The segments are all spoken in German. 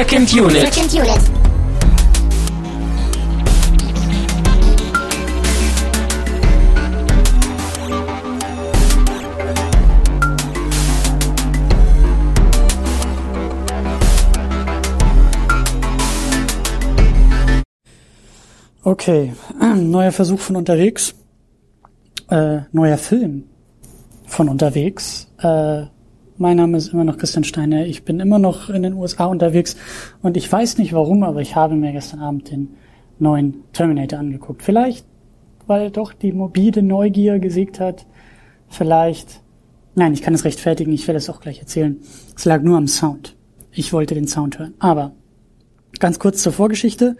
Second Unit. Second Unit. Okay, neuer Versuch von unterwegs. Äh, neuer Film von unterwegs. Äh, mein Name ist immer noch Christian Steiner. Ich bin immer noch in den USA unterwegs und ich weiß nicht warum, aber ich habe mir gestern Abend den neuen Terminator angeguckt. Vielleicht, weil doch die morbide Neugier gesiegt hat. Vielleicht, nein, ich kann es rechtfertigen, ich werde es auch gleich erzählen. Es lag nur am Sound. Ich wollte den Sound hören. Aber ganz kurz zur Vorgeschichte.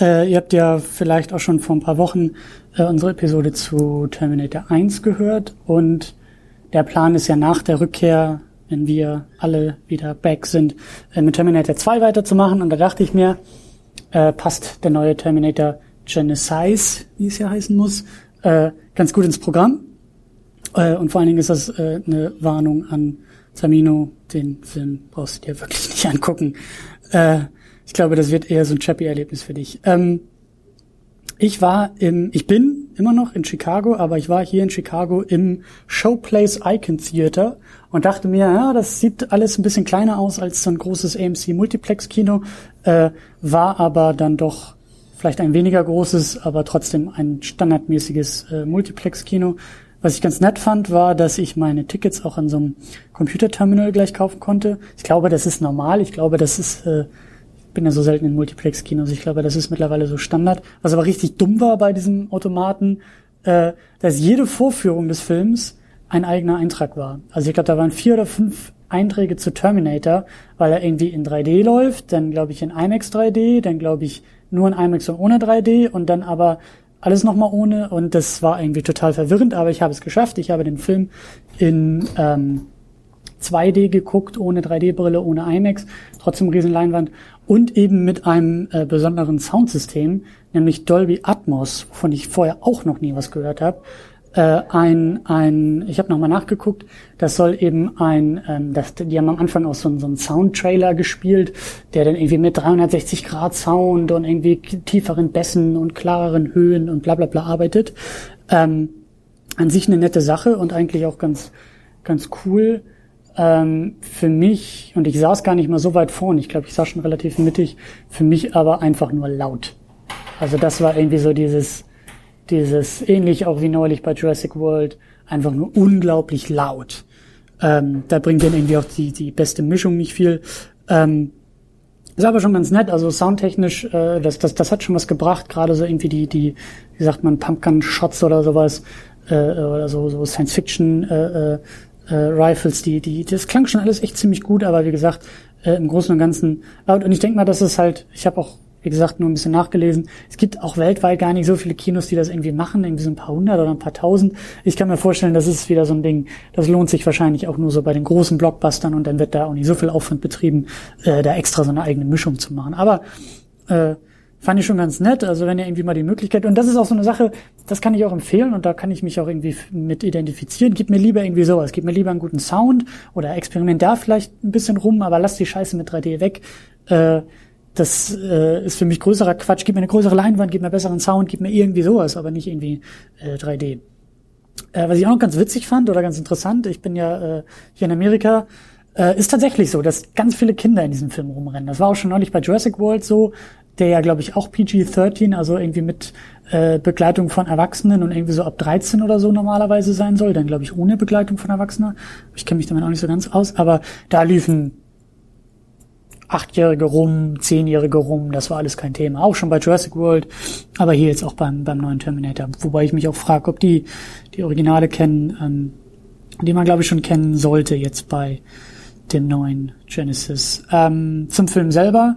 Äh, ihr habt ja vielleicht auch schon vor ein paar Wochen äh, unsere Episode zu Terminator 1 gehört und der Plan ist ja nach der Rückkehr, wenn wir alle wieder back sind, äh, mit Terminator 2 weiterzumachen und da dachte ich mir, äh, passt der neue Terminator Genesis, wie es ja heißen muss, äh, ganz gut ins Programm. Äh, und vor allen Dingen ist das äh, eine Warnung an Samino, den Film brauchst du dir wirklich nicht angucken. Äh, ich glaube, das wird eher so ein Chappie-Erlebnis für dich. Ähm, ich war im, ich bin immer noch in Chicago, aber ich war hier in Chicago im Showplace Icon Theater und dachte mir, ja, das sieht alles ein bisschen kleiner aus als so ein großes AMC Multiplex Kino, äh, war aber dann doch vielleicht ein weniger großes, aber trotzdem ein standardmäßiges äh, Multiplex Kino. Was ich ganz nett fand, war, dass ich meine Tickets auch an so einem Computerterminal gleich kaufen konnte. Ich glaube, das ist normal. Ich glaube, das ist äh, bin ja so selten in Multiplex-Kinos. Ich glaube, das ist mittlerweile so Standard. Was aber richtig dumm war bei diesem Automaten, äh, dass jede Vorführung des Films ein eigener Eintrag war. Also ich glaube, da waren vier oder fünf Einträge zu Terminator, weil er irgendwie in 3D läuft, dann glaube ich in IMAX 3D, dann glaube ich nur in IMAX und ohne 3D und dann aber alles nochmal ohne und das war irgendwie total verwirrend, aber ich habe es geschafft. Ich habe den Film in ähm, 2D geguckt, ohne 3D-Brille, ohne IMAX, trotzdem riesen Leinwand und eben mit einem äh, besonderen Soundsystem, nämlich Dolby Atmos, wovon ich vorher auch noch nie was gehört habe. Äh, ein, ein, ich habe nochmal nachgeguckt, das soll eben ein, ähm, das, die haben am Anfang auch so, so einen Soundtrailer gespielt, der dann irgendwie mit 360 Grad Sound und irgendwie tieferen Bässen und klareren Höhen und bla bla bla arbeitet. Ähm, an sich eine nette Sache und eigentlich auch ganz, ganz cool ähm, für mich, und ich saß gar nicht mal so weit vorne, ich glaube, ich saß schon relativ mittig, für mich aber einfach nur laut. Also das war irgendwie so dieses, dieses, ähnlich auch wie neulich bei Jurassic World, einfach nur unglaublich laut. Ähm, da bringt dann irgendwie auch die, die beste Mischung nicht viel. Ähm, ist aber schon ganz nett, also soundtechnisch, äh, das, das, das hat schon was gebracht, gerade so irgendwie die, die, wie sagt man, Pumpgun-Shots oder sowas, äh, oder so, so Science-Fiction, äh, äh, äh, Rifles, die, die, das klang schon alles echt ziemlich gut, aber wie gesagt, äh, im Großen und Ganzen laut. Und ich denke mal, dass es halt, ich habe auch, wie gesagt, nur ein bisschen nachgelesen. Es gibt auch weltweit gar nicht so viele Kinos, die das irgendwie machen, irgendwie so ein paar hundert oder ein paar tausend. Ich kann mir vorstellen, das ist wieder so ein Ding, das lohnt sich wahrscheinlich auch nur so bei den großen Blockbustern und dann wird da auch nicht so viel Aufwand betrieben, äh, da extra so eine eigene Mischung zu machen. Aber äh, fand ich schon ganz nett. Also wenn ihr irgendwie mal die Möglichkeit, und das ist auch so eine Sache, das kann ich auch empfehlen und da kann ich mich auch irgendwie mit identifizieren. Gib mir lieber irgendwie sowas. Gib mir lieber einen guten Sound oder experiment da vielleicht ein bisschen rum, aber lass die Scheiße mit 3D weg. Äh, das äh, ist für mich größerer Quatsch. Gib mir eine größere Leinwand, gib mir besseren Sound, gib mir irgendwie sowas, aber nicht irgendwie äh, 3D. Äh, was ich auch noch ganz witzig fand oder ganz interessant, ich bin ja äh, hier in Amerika, äh, ist tatsächlich so, dass ganz viele Kinder in diesem Film rumrennen. Das war auch schon neulich bei Jurassic World so der ja, glaube ich, auch PG-13, also irgendwie mit äh, Begleitung von Erwachsenen und irgendwie so ab 13 oder so normalerweise sein soll. Dann, glaube ich, ohne Begleitung von Erwachsenen. Ich kenne mich damit auch nicht so ganz aus, aber da liefen Achtjährige rum, Zehnjährige rum, das war alles kein Thema. Auch schon bei Jurassic World, aber hier jetzt auch beim, beim neuen Terminator. Wobei ich mich auch frage, ob die die Originale kennen, ähm, die man, glaube ich, schon kennen sollte jetzt bei dem neuen Genesis. Ähm, zum Film selber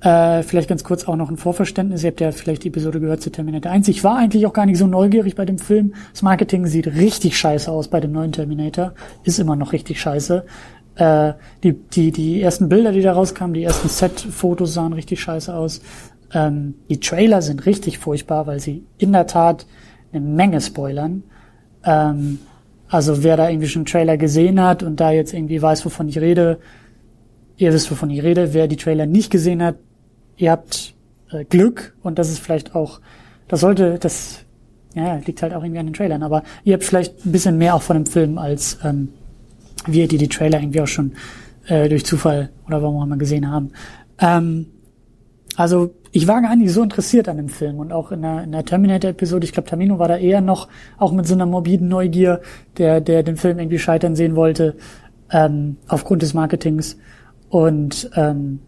äh, vielleicht ganz kurz auch noch ein Vorverständnis. Ihr habt ja vielleicht die Episode gehört zu Terminator 1. Ich war eigentlich auch gar nicht so neugierig bei dem Film. Das Marketing sieht richtig scheiße aus bei dem neuen Terminator. Ist immer noch richtig scheiße. Äh, die, die, die ersten Bilder, die da rauskamen, die ersten Set-Fotos sahen richtig scheiße aus. Ähm, die Trailer sind richtig furchtbar, weil sie in der Tat eine Menge spoilern. Ähm, also wer da irgendwie schon einen Trailer gesehen hat und da jetzt irgendwie weiß, wovon ich rede, ihr wisst, wovon ich rede. Wer die Trailer nicht gesehen hat, ihr habt äh, Glück und das ist vielleicht auch, das sollte, das ja, liegt halt auch irgendwie an den Trailern, aber ihr habt vielleicht ein bisschen mehr auch von dem Film als ähm, wir, die die Trailer irgendwie auch schon äh, durch Zufall oder warum auch immer gesehen haben. Ähm, also ich war gar nicht so interessiert an dem Film und auch in der, in der Terminator-Episode, ich glaube, Tamino war da eher noch auch mit so einer morbiden Neugier, der, der den Film irgendwie scheitern sehen wollte, ähm, aufgrund des Marketings. Und ähm,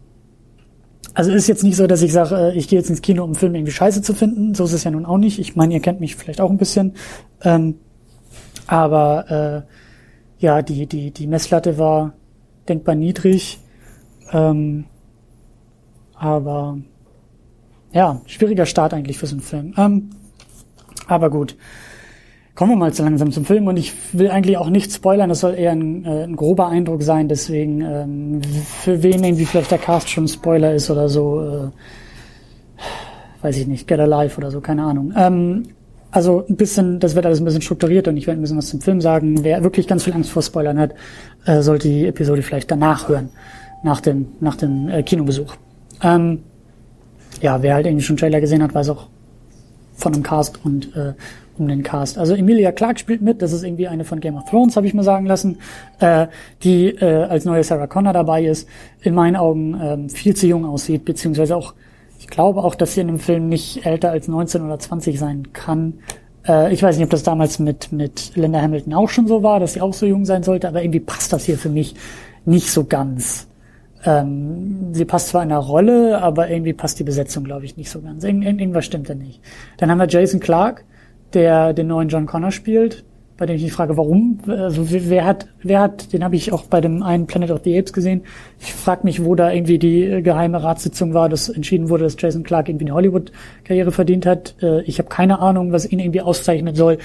also ist jetzt nicht so, dass ich sage, äh, ich gehe jetzt ins Kino, um einen Film irgendwie scheiße zu finden. So ist es ja nun auch nicht. Ich meine, ihr kennt mich vielleicht auch ein bisschen. Ähm, aber äh, ja, die, die, die Messlatte war denkbar niedrig. Ähm, aber ja, schwieriger Start eigentlich für so einen Film. Ähm, aber gut. Kommen wir mal so langsam zum Film und ich will eigentlich auch nicht spoilern, das soll eher ein, äh, ein grober Eindruck sein, deswegen ähm, für wen irgendwie vielleicht der Cast schon Spoiler ist oder so, äh, weiß ich nicht, Get Alive oder so, keine Ahnung. Ähm, also ein bisschen, das wird alles ein bisschen strukturiert und ich werde ein bisschen was zum Film sagen. Wer wirklich ganz viel Angst vor Spoilern hat, äh, sollte die Episode vielleicht danach hören, nach dem, nach dem äh, Kinobesuch. Ähm, ja, wer halt irgendwie schon Trailer gesehen hat, weiß auch von dem Cast und äh, um den Cast. Also Emilia Clarke spielt mit, das ist irgendwie eine von Game of Thrones, habe ich mir sagen lassen, äh, die äh, als neue Sarah Connor dabei ist, in meinen Augen ähm, viel zu jung aussieht, beziehungsweise auch, ich glaube auch, dass sie in dem Film nicht älter als 19 oder 20 sein kann. Äh, ich weiß nicht, ob das damals mit, mit Linda Hamilton auch schon so war, dass sie auch so jung sein sollte, aber irgendwie passt das hier für mich nicht so ganz. Ähm, sie passt zwar in der Rolle, aber irgendwie passt die Besetzung, glaube ich, nicht so ganz. Irgend, irgendwas stimmt da nicht. Dann haben wir Jason Clark, der den neuen John Connor spielt, bei dem ich mich frage, warum? Also wer hat, wer hat, den habe ich auch bei dem einen Planet of the Apes gesehen. Ich frage mich, wo da irgendwie die geheime Ratssitzung war, dass entschieden wurde, dass Jason Clark irgendwie eine Hollywood-Karriere verdient hat. Äh, ich habe keine Ahnung, was ihn irgendwie auszeichnen soll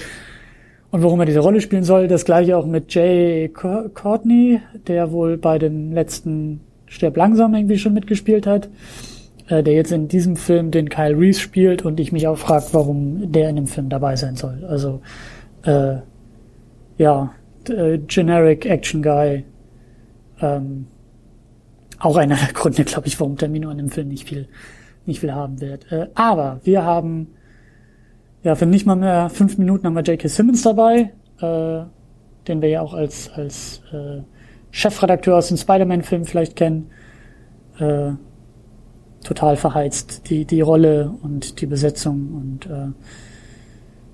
und warum er diese Rolle spielen soll. Das gleiche auch mit Jay Courtney, der wohl bei dem letzten Sterb langsam irgendwie schon mitgespielt hat äh, der jetzt in diesem Film den Kyle Reese spielt und ich mich auch frage, warum der in dem Film dabei sein soll. Also äh, ja, äh, generic Action Guy. Ähm, auch einer der Gründe, glaube ich, warum Termino in dem Film nicht viel, nicht viel haben wird. Äh, aber wir haben ja für nicht mal mehr fünf Minuten haben wir J.K. Simmons dabei, äh, den wir ja auch als als äh, Chefredakteur aus dem Spider-Man-Film vielleicht kennen. Äh, total verheizt, die, die Rolle und die Besetzung und äh,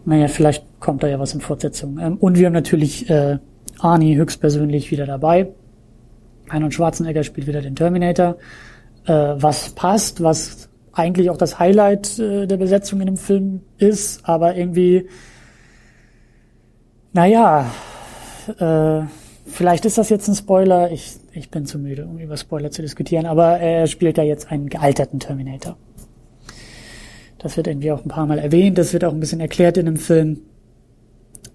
naja, vielleicht kommt da ja was in Fortsetzung. Ähm, und wir haben natürlich äh, Arnie höchstpersönlich wieder dabei. Arnold Schwarzenegger spielt wieder den Terminator, äh, was passt, was eigentlich auch das Highlight äh, der Besetzung in dem Film ist, aber irgendwie, naja, äh, vielleicht ist das jetzt ein Spoiler. Ich ich bin zu müde, um über Spoiler zu diskutieren, aber er spielt ja jetzt einen gealterten Terminator. Das wird irgendwie auch ein paar Mal erwähnt, das wird auch ein bisschen erklärt in dem Film.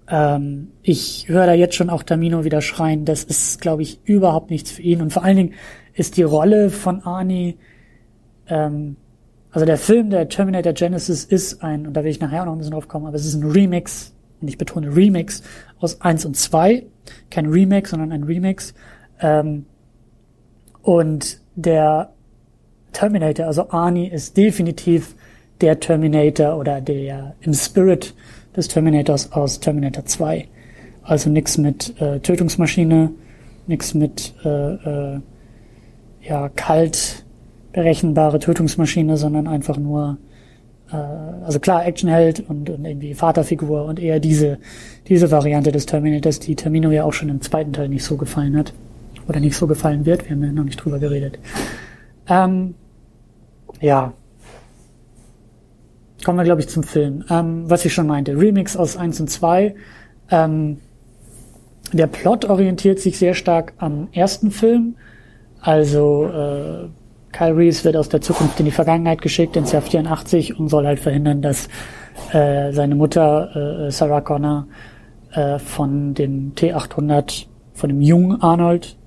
Ähm, ich höre da jetzt schon auch Tamino wieder schreien, das ist, glaube ich, überhaupt nichts für ihn. Und vor allen Dingen ist die Rolle von Arnie, ähm, also der Film, der Terminator Genesis ist ein, und da will ich nachher auch noch ein bisschen drauf kommen, aber es ist ein Remix, und ich betone Remix aus eins und zwei, Kein Remake, sondern ein Remix ähm, und der Terminator, also Arnie, ist definitiv der Terminator oder der im Spirit des Terminators aus Terminator 2. Also nichts mit äh, Tötungsmaschine, nichts mit äh, äh, ja kalt berechenbare Tötungsmaschine, sondern einfach nur also klar Actionheld und, und irgendwie Vaterfigur und eher diese diese Variante des Terminators, die Termino ja auch schon im zweiten Teil nicht so gefallen hat oder nicht so gefallen wird. Wir haben ja noch nicht drüber geredet. Ähm, ja. Kommen wir, glaube ich, zum Film. Ähm, was ich schon meinte, Remix aus 1 und 2. Ähm, der Plot orientiert sich sehr stark am ersten Film. Also äh, Kyle Reese wird aus der Zukunft in die Vergangenheit geschickt, ins Jahr 84 und soll halt verhindern, dass äh, seine Mutter äh, Sarah Connor äh, von dem T800, von dem jungen Arnold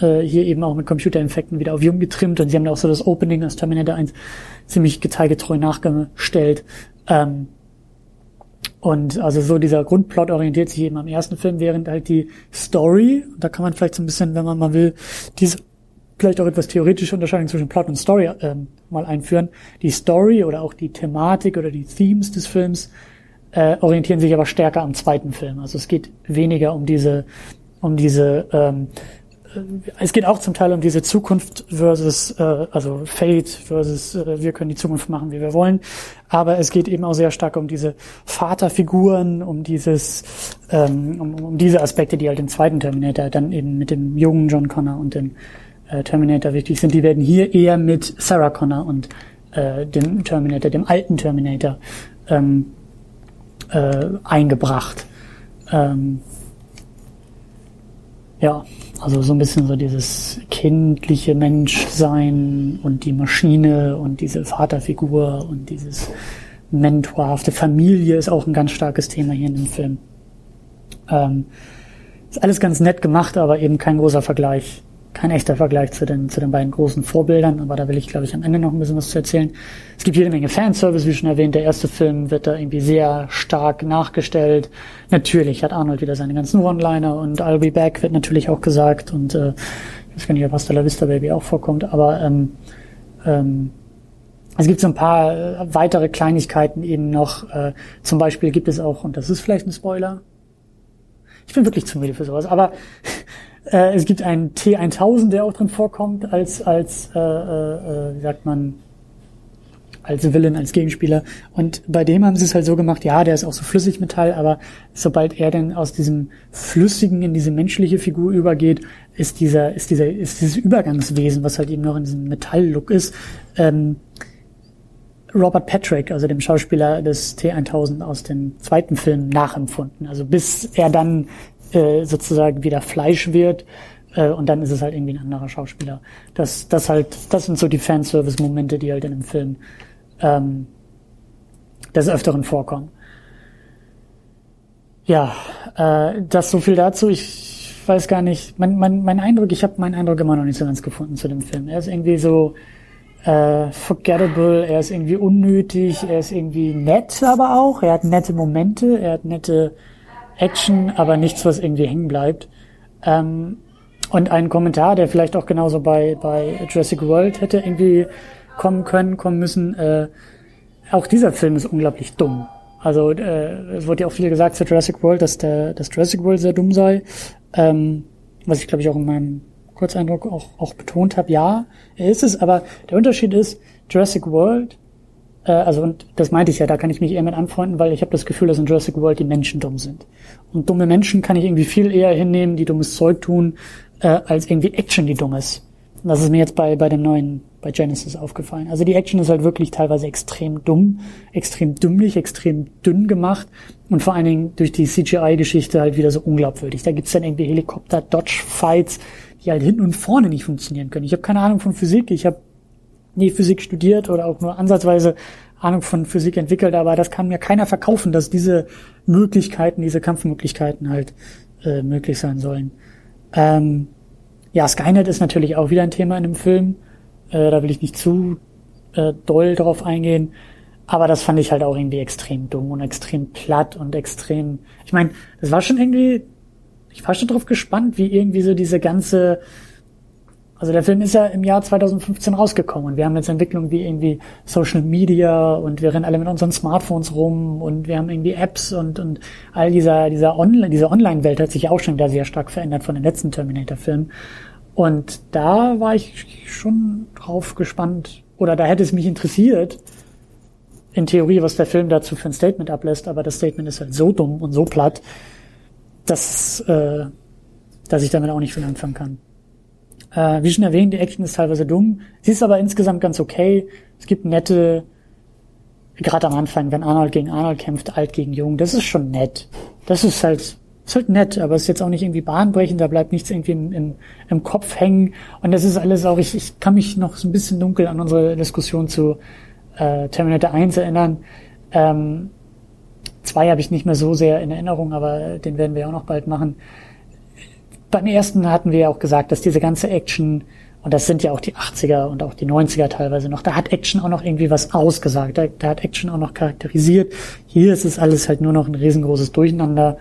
äh, hier eben auch mit Computerinfekten wieder auf jung getrimmt und sie haben da auch so das Opening aus Terminator 1 ziemlich detailgetreu nachgestellt. Ähm, und also so dieser Grundplot orientiert sich eben am ersten Film, während halt die Story, da kann man vielleicht so ein bisschen, wenn man mal will, diese vielleicht auch etwas theoretische Unterscheidung zwischen Plot und Story ähm, mal einführen. Die Story oder auch die Thematik oder die Themes des Films äh, orientieren sich aber stärker am zweiten Film. Also es geht weniger um diese, um diese, ähm, äh, es geht auch zum Teil um diese Zukunft versus, äh, also Fate versus äh, wir können die Zukunft machen, wie wir wollen. Aber es geht eben auch sehr stark um diese Vaterfiguren, um dieses, ähm, um, um diese Aspekte, die halt im zweiten Terminator dann eben mit dem jungen John Connor und dem äh, Terminator wichtig sind. Die werden hier eher mit Sarah Connor und äh, dem Terminator, dem alten Terminator, ähm, äh, eingebracht. Ähm, ja, also so ein bisschen so dieses kindliche Menschsein und die Maschine und diese Vaterfigur und dieses mentorhafte Familie ist auch ein ganz starkes Thema hier in dem Film. Ähm, ist alles ganz nett gemacht, aber eben kein großer Vergleich kein echter Vergleich zu den, zu den beiden großen Vorbildern, aber da will ich, glaube ich, am Ende noch ein bisschen was zu erzählen. Es gibt jede Menge Fanservice, wie schon erwähnt. Der erste Film wird da irgendwie sehr stark nachgestellt. Natürlich hat Arnold wieder seine ganzen One-Liner und I'll be back wird natürlich auch gesagt und äh, ich weiß gar nicht, ob Hasta la Vista Baby auch vorkommt, aber ähm, ähm, es gibt so ein paar äh, weitere Kleinigkeiten eben noch. Äh, zum Beispiel gibt es auch, und das ist vielleicht ein Spoiler, ich bin wirklich zu müde für sowas, aber äh, es gibt einen T1000, der auch drin vorkommt, als, als äh, äh, wie sagt man, als Villain, als Gegenspieler. Und bei dem haben sie es halt so gemacht, ja, der ist auch so Flüssigmetall, aber sobald er dann aus diesem Flüssigen in diese menschliche Figur übergeht, ist dieser, ist dieser, ist dieses Übergangswesen, was halt eben noch in diesem Metall-Look ist, ähm, Robert Patrick, also dem Schauspieler des T1000 aus dem zweiten Film, nachempfunden. Also bis er dann äh, sozusagen wieder Fleisch wird äh, und dann ist es halt irgendwie ein anderer Schauspieler. Das, das halt, das sind so die Fanservice-Momente, die halt in einem Film ähm, des Öfteren vorkommen. Ja, äh, das so viel dazu. Ich weiß gar nicht. Mein, mein, mein Eindruck, ich habe meinen Eindruck immer noch nicht so ganz gefunden zu dem Film. Er ist irgendwie so äh, forgettable, er ist irgendwie unnötig, er ist irgendwie nett, aber auch. Er hat nette Momente, er hat nette Action, aber nichts, was irgendwie hängen bleibt. Ähm, und ein Kommentar, der vielleicht auch genauso bei, bei Jurassic World hätte irgendwie kommen können, kommen müssen. Äh, auch dieser Film ist unglaublich dumm. Also äh, es wurde ja auch viel gesagt zu Jurassic World, dass der dass Jurassic World sehr dumm sei. Ähm, was ich glaube ich auch in meinem Kurzeindruck auch, auch betont habe. Ja, er ist es, aber der Unterschied ist, Jurassic World äh, also und das meinte ich ja, da kann ich mich eher mit anfreunden, weil ich habe das Gefühl, dass in Jurassic World die Menschen dumm sind. Und dumme Menschen kann ich irgendwie viel eher hinnehmen, die dummes Zeug tun, äh, als irgendwie Action, die dumm ist. Und das ist mir jetzt bei, bei dem neuen, bei Genesis aufgefallen. Also die Action ist halt wirklich teilweise extrem dumm, extrem dümmlich, extrem dünn gemacht und vor allen Dingen durch die CGI-Geschichte halt wieder so unglaubwürdig. Da gibt's dann irgendwie Helikopter-Dodge-Fights, die halt hinten und vorne nicht funktionieren können. Ich habe keine Ahnung von Physik, ich habe nie Physik studiert oder auch nur ansatzweise Ahnung von Physik entwickelt, aber das kann mir keiner verkaufen, dass diese Möglichkeiten, diese Kampfmöglichkeiten halt äh, möglich sein sollen. Ähm, ja, Skynet ist natürlich auch wieder ein Thema in dem Film. Äh, da will ich nicht zu äh, doll drauf eingehen. Aber das fand ich halt auch irgendwie extrem dumm und extrem platt und extrem. Ich meine, das war schon irgendwie. Ich war schon drauf gespannt, wie irgendwie so diese ganze also der Film ist ja im Jahr 2015 rausgekommen und wir haben jetzt Entwicklungen wie irgendwie Social Media und wir rennen alle mit unseren Smartphones rum und wir haben irgendwie Apps und, und all dieser, dieser Online, diese Online-Welt hat sich ja auch schon wieder sehr stark verändert von den letzten Terminator-Filmen. Und da war ich schon drauf gespannt oder da hätte es mich interessiert, in Theorie, was der Film dazu für ein Statement ablässt, aber das Statement ist halt so dumm und so platt, dass, äh, dass ich damit auch nicht viel anfangen kann. Äh, wie schon erwähnt, die Action ist teilweise dumm. Sie ist aber insgesamt ganz okay. Es gibt nette, gerade am Anfang, wenn Arnold gegen Arnold kämpft, alt gegen jung, das ist schon nett. Das ist halt, ist halt nett, aber es ist jetzt auch nicht irgendwie bahnbrechend, da bleibt nichts irgendwie im, im, im Kopf hängen. Und das ist alles auch, ich, ich kann mich noch so ein bisschen dunkel an unsere Diskussion zu äh, Terminator 1 erinnern. Ähm, zwei habe ich nicht mehr so sehr in Erinnerung, aber den werden wir auch noch bald machen beim ersten hatten wir ja auch gesagt, dass diese ganze Action, und das sind ja auch die 80er und auch die 90er teilweise noch, da hat Action auch noch irgendwie was ausgesagt, da, da hat Action auch noch charakterisiert. Hier ist es alles halt nur noch ein riesengroßes Durcheinander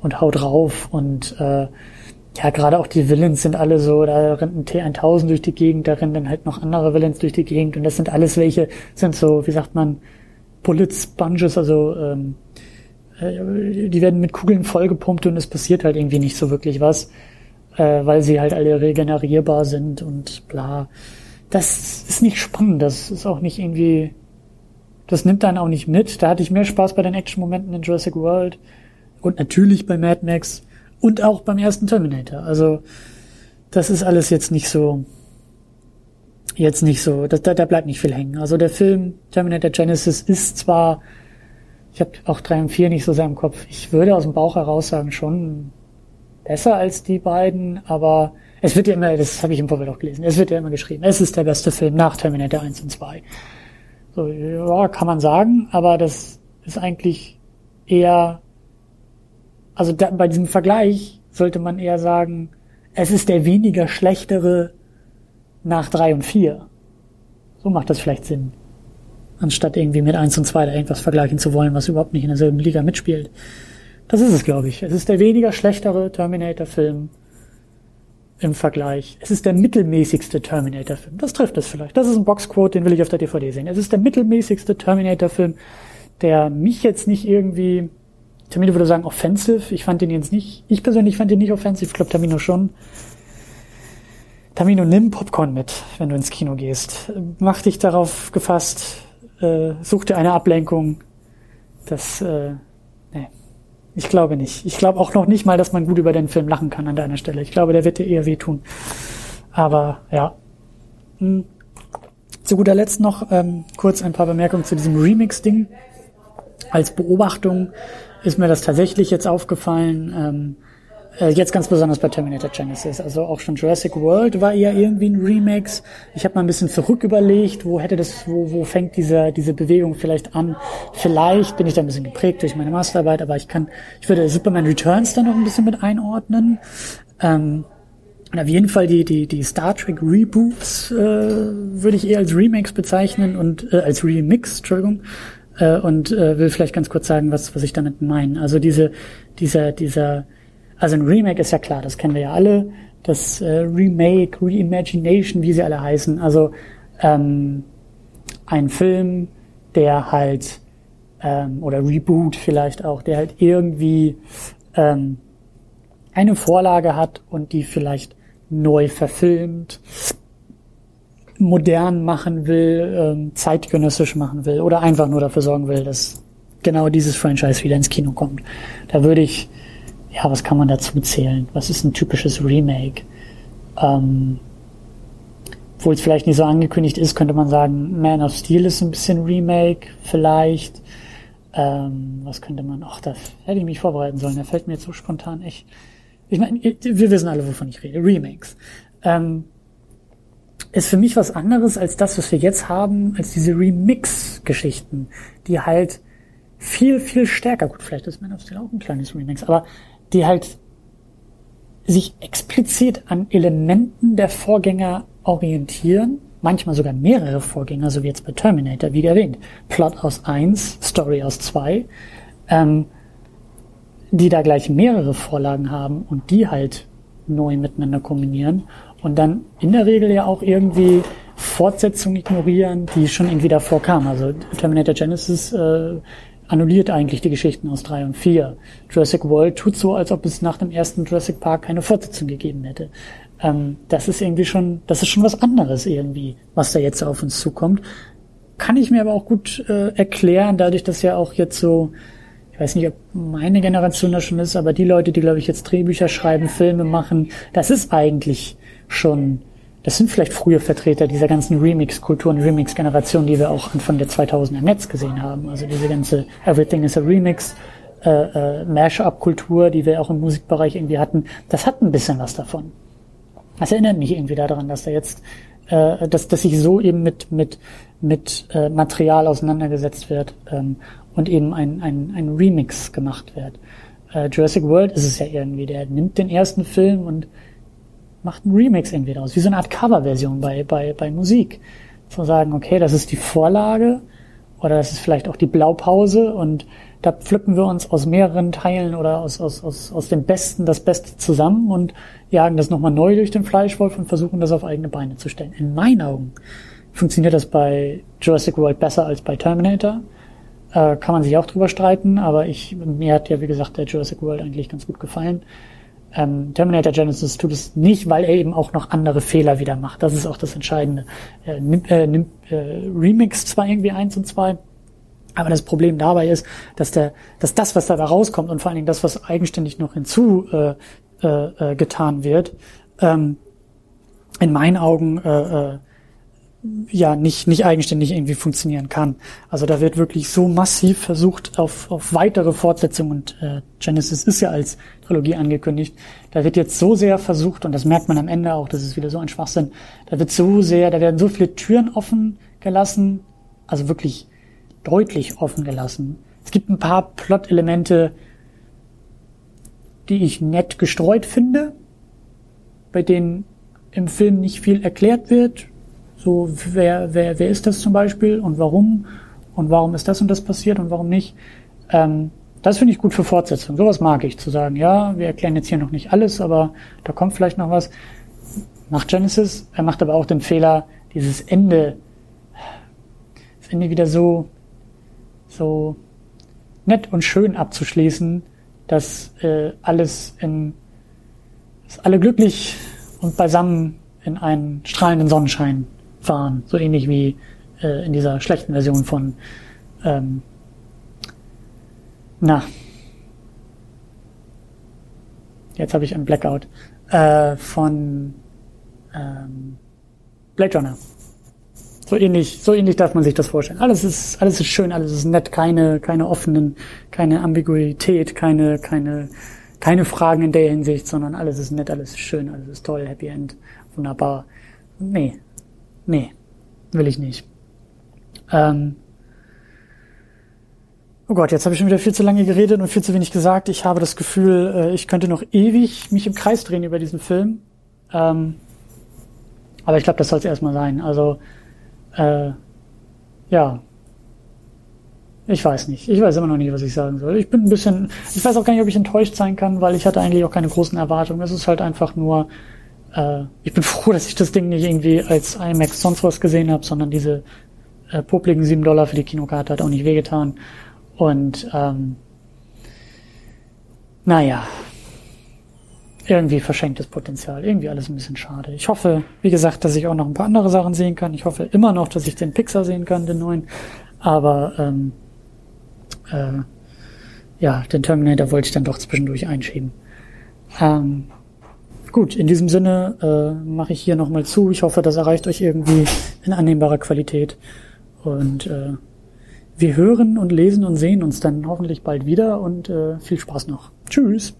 und haut drauf und äh, ja, gerade auch die Villains sind alle so, da rennt ein T1000 durch die Gegend, da rennen dann halt noch andere Villains durch die Gegend und das sind alles welche, sind so, wie sagt man, Bullet Sponges, also ähm, äh, die werden mit Kugeln vollgepumpt und es passiert halt irgendwie nicht so wirklich was, äh, weil sie halt alle regenerierbar sind und bla. Das ist nicht spannend, das ist auch nicht irgendwie, das nimmt dann auch nicht mit. Da hatte ich mehr Spaß bei den Action-Momenten in Jurassic World und natürlich bei Mad Max und auch beim ersten Terminator. Also das ist alles jetzt nicht so, jetzt nicht so, das, da, da bleibt nicht viel hängen. Also der Film Terminator Genesis ist zwar, ich habe auch drei und vier nicht so sehr im Kopf, ich würde aus dem Bauch heraus sagen, schon besser als die beiden, aber es wird ja immer, das habe ich im Vorfeld auch gelesen, es wird ja immer geschrieben, es ist der beste Film nach Terminator 1 und 2. So, ja, kann man sagen, aber das ist eigentlich eher also da, bei diesem Vergleich sollte man eher sagen, es ist der weniger schlechtere nach drei und vier. So macht das vielleicht Sinn. Anstatt irgendwie mit eins und zwei da irgendwas vergleichen zu wollen, was überhaupt nicht in derselben Liga mitspielt. Das ist es, glaube ich. Es ist der weniger schlechtere Terminator-Film im Vergleich. Es ist der mittelmäßigste Terminator-Film. Das trifft es vielleicht. Das ist ein Boxquote, den will ich auf der DVD sehen. Es ist der mittelmäßigste Terminator-Film, der mich jetzt nicht irgendwie Tamino würde sagen offensive. Ich fand den jetzt nicht, ich persönlich fand den nicht offensive, ich glaube Tamino schon. Tamino, nimm Popcorn mit, wenn du ins Kino gehst. Mach dich darauf gefasst, äh, such dir eine Ablenkung. Das, äh, ich glaube nicht. Ich glaube auch noch nicht mal, dass man gut über den Film lachen kann an deiner Stelle. Ich glaube, der wird dir eher wehtun. Aber ja. Hm. Zu guter Letzt noch ähm, kurz ein paar Bemerkungen zu diesem Remix-Ding. Als Beobachtung ist mir das tatsächlich jetzt aufgefallen. Ähm, äh, jetzt ganz besonders bei Terminator Genesis. Also auch schon Jurassic World war eher irgendwie ein Remix. Ich habe mal ein bisschen zurück überlegt, wo hätte das, wo, wo fängt diese, diese Bewegung vielleicht an? Vielleicht bin ich da ein bisschen geprägt durch meine Masterarbeit, aber ich kann, ich würde Superman Returns da noch ein bisschen mit einordnen. Ähm, und auf jeden Fall die, die, die Star Trek Reboots äh, würde ich eher als Remakes bezeichnen und äh, als Remix, Entschuldigung äh, und äh, will vielleicht ganz kurz sagen, was, was ich damit meine. Also diese, dieser, dieser, also ein Remake ist ja klar, das kennen wir ja alle. Das äh, Remake, Reimagination, wie sie alle heißen. Also ähm, ein Film, der halt ähm, oder Reboot vielleicht auch, der halt irgendwie ähm, eine Vorlage hat und die vielleicht neu verfilmt modern machen will, ähm, zeitgenössisch machen will oder einfach nur dafür sorgen will, dass genau dieses Franchise wieder ins Kino kommt. Da würde ich, ja, was kann man dazu zählen? Was ist ein typisches Remake? Ähm, obwohl es vielleicht nicht so angekündigt ist, könnte man sagen, Man of Steel ist ein bisschen Remake, vielleicht. Ähm, was könnte man, ach, da hätte ich mich vorbereiten sollen, da fällt mir jetzt so spontan echt. Ich meine, wir wissen alle, wovon ich rede, Remakes. Ähm, ist für mich was anderes als das, was wir jetzt haben, als diese Remix-Geschichten, die halt viel, viel stärker, gut, vielleicht ist Man of Steel auch ein kleines Remix, aber die halt sich explizit an Elementen der Vorgänger orientieren, manchmal sogar mehrere Vorgänger, so wie jetzt bei Terminator, wie erwähnt. Plot aus eins, Story aus zwei, ähm, die da gleich mehrere Vorlagen haben und die halt neu miteinander kombinieren und dann in der Regel ja auch irgendwie Fortsetzungen ignorieren, die schon irgendwie davor kamen. Also Terminator Genesis äh, annulliert eigentlich die Geschichten aus drei und vier. Jurassic World tut so, als ob es nach dem ersten Jurassic Park keine Fortsetzung gegeben hätte. Ähm, das ist irgendwie schon, das ist schon was anderes irgendwie, was da jetzt auf uns zukommt. Kann ich mir aber auch gut äh, erklären, dadurch, dass ja auch jetzt so, ich weiß nicht, ob meine Generation das schon ist, aber die Leute, die, glaube ich, jetzt Drehbücher schreiben, Filme machen, das ist eigentlich schon, das sind vielleicht frühe Vertreter dieser ganzen Remix-Kultur und Remix-Generation, die wir auch Anfang der 2000er Netz gesehen haben. Also diese ganze Everything is a Remix, äh, äh, Mash-up-Kultur, die wir auch im Musikbereich irgendwie hatten, das hat ein bisschen was davon. Das erinnert mich irgendwie daran, dass da jetzt, äh, dass, dass sich so eben mit, mit, mit äh, Material auseinandergesetzt wird ähm, und eben ein, ein, ein Remix gemacht wird. Äh, Jurassic World ist es ja irgendwie, der nimmt den ersten Film und macht ein Remix irgendwie daraus, wie so eine Art Coverversion bei, bei, bei Musik. Zu sagen, okay, das ist die Vorlage oder das ist vielleicht auch die Blaupause und da pflücken wir uns aus mehreren Teilen oder aus, aus, aus, aus dem Besten das Beste zusammen und jagen das nochmal neu durch den Fleischwolf und versuchen das auf eigene Beine zu stellen. In meinen Augen funktioniert das bei Jurassic World besser als bei Terminator. Äh, kann man sich auch drüber streiten, aber ich, mir hat ja, wie gesagt, der Jurassic World eigentlich ganz gut gefallen. Ähm, Terminator Genesis tut es nicht, weil er eben auch noch andere Fehler wieder macht. Das ist auch das Entscheidende. Er nimmt, äh, nimmt äh, Remix zwar irgendwie eins und zwei, aber das Problem dabei ist, dass der, dass das, was dabei rauskommt und vor allen Dingen das, was eigenständig noch hinzu äh, äh, äh getan wird, ähm, in meinen Augen äh, äh, ja nicht, nicht eigenständig irgendwie funktionieren kann. Also da wird wirklich so massiv versucht auf, auf weitere Fortsetzungen und äh, Genesis ist ja als Trilogie angekündigt. Da wird jetzt so sehr versucht, und das merkt man am Ende auch, das ist wieder so ein Schwachsinn, da wird so sehr, da werden so viele Türen offen gelassen, also wirklich deutlich offen gelassen. Es gibt ein paar Plot-Elemente, die ich nett gestreut finde, bei denen im Film nicht viel erklärt wird, so, wer, wer, wer ist das zum Beispiel und warum? Und warum ist das und das passiert und warum nicht? Ähm, das finde ich gut für Fortsetzung. Sowas mag ich, zu sagen, ja, wir erklären jetzt hier noch nicht alles, aber da kommt vielleicht noch was. Macht Genesis. Er macht aber auch den Fehler, dieses Ende, das Ende wieder so, so nett und schön abzuschließen, dass äh, alles in, dass alle glücklich und beisammen in einen strahlenden Sonnenschein fahren. So ähnlich wie äh, in dieser schlechten Version von ähm, na. Jetzt habe ich einen Blackout. Äh, von ähm, Blade Runner. So ähnlich, so ähnlich darf man sich das vorstellen. Alles ist, alles ist schön, alles ist nett, keine, keine offenen, keine Ambiguität, keine, keine, keine Fragen in der Hinsicht, sondern alles ist nett, alles ist schön, alles ist toll, Happy End, wunderbar. Nee, Nee, will ich nicht. Ähm oh Gott, jetzt habe ich schon wieder viel zu lange geredet und viel zu wenig gesagt. Ich habe das Gefühl, äh, ich könnte noch ewig mich im Kreis drehen über diesen Film. Ähm aber ich glaube, das soll es erstmal sein. Also, äh, ja. Ich weiß nicht. Ich weiß immer noch nicht, was ich sagen soll. Ich bin ein bisschen, ich weiß auch gar nicht, ob ich enttäuscht sein kann, weil ich hatte eigentlich auch keine großen Erwartungen. Es ist halt einfach nur äh, ich bin froh, dass ich das Ding nicht irgendwie als IMAX sonst was gesehen habe, sondern diese äh, popligen sieben Dollar für die Kinokarte hat auch nicht wehgetan. Und ähm, naja, irgendwie verschenktes Potenzial, irgendwie alles ein bisschen schade. Ich hoffe, wie gesagt, dass ich auch noch ein paar andere Sachen sehen kann. Ich hoffe immer noch, dass ich den Pixar sehen kann, den neuen. Aber ähm, äh, ja, den Terminator wollte ich dann doch zwischendurch einschieben. Ähm, Gut, in diesem Sinne äh, mache ich hier nochmal zu. Ich hoffe, das erreicht euch irgendwie in annehmbarer Qualität. Und äh, wir hören und lesen und sehen uns dann hoffentlich bald wieder und äh, viel Spaß noch. Tschüss.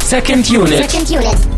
Second Unit. Second Unit.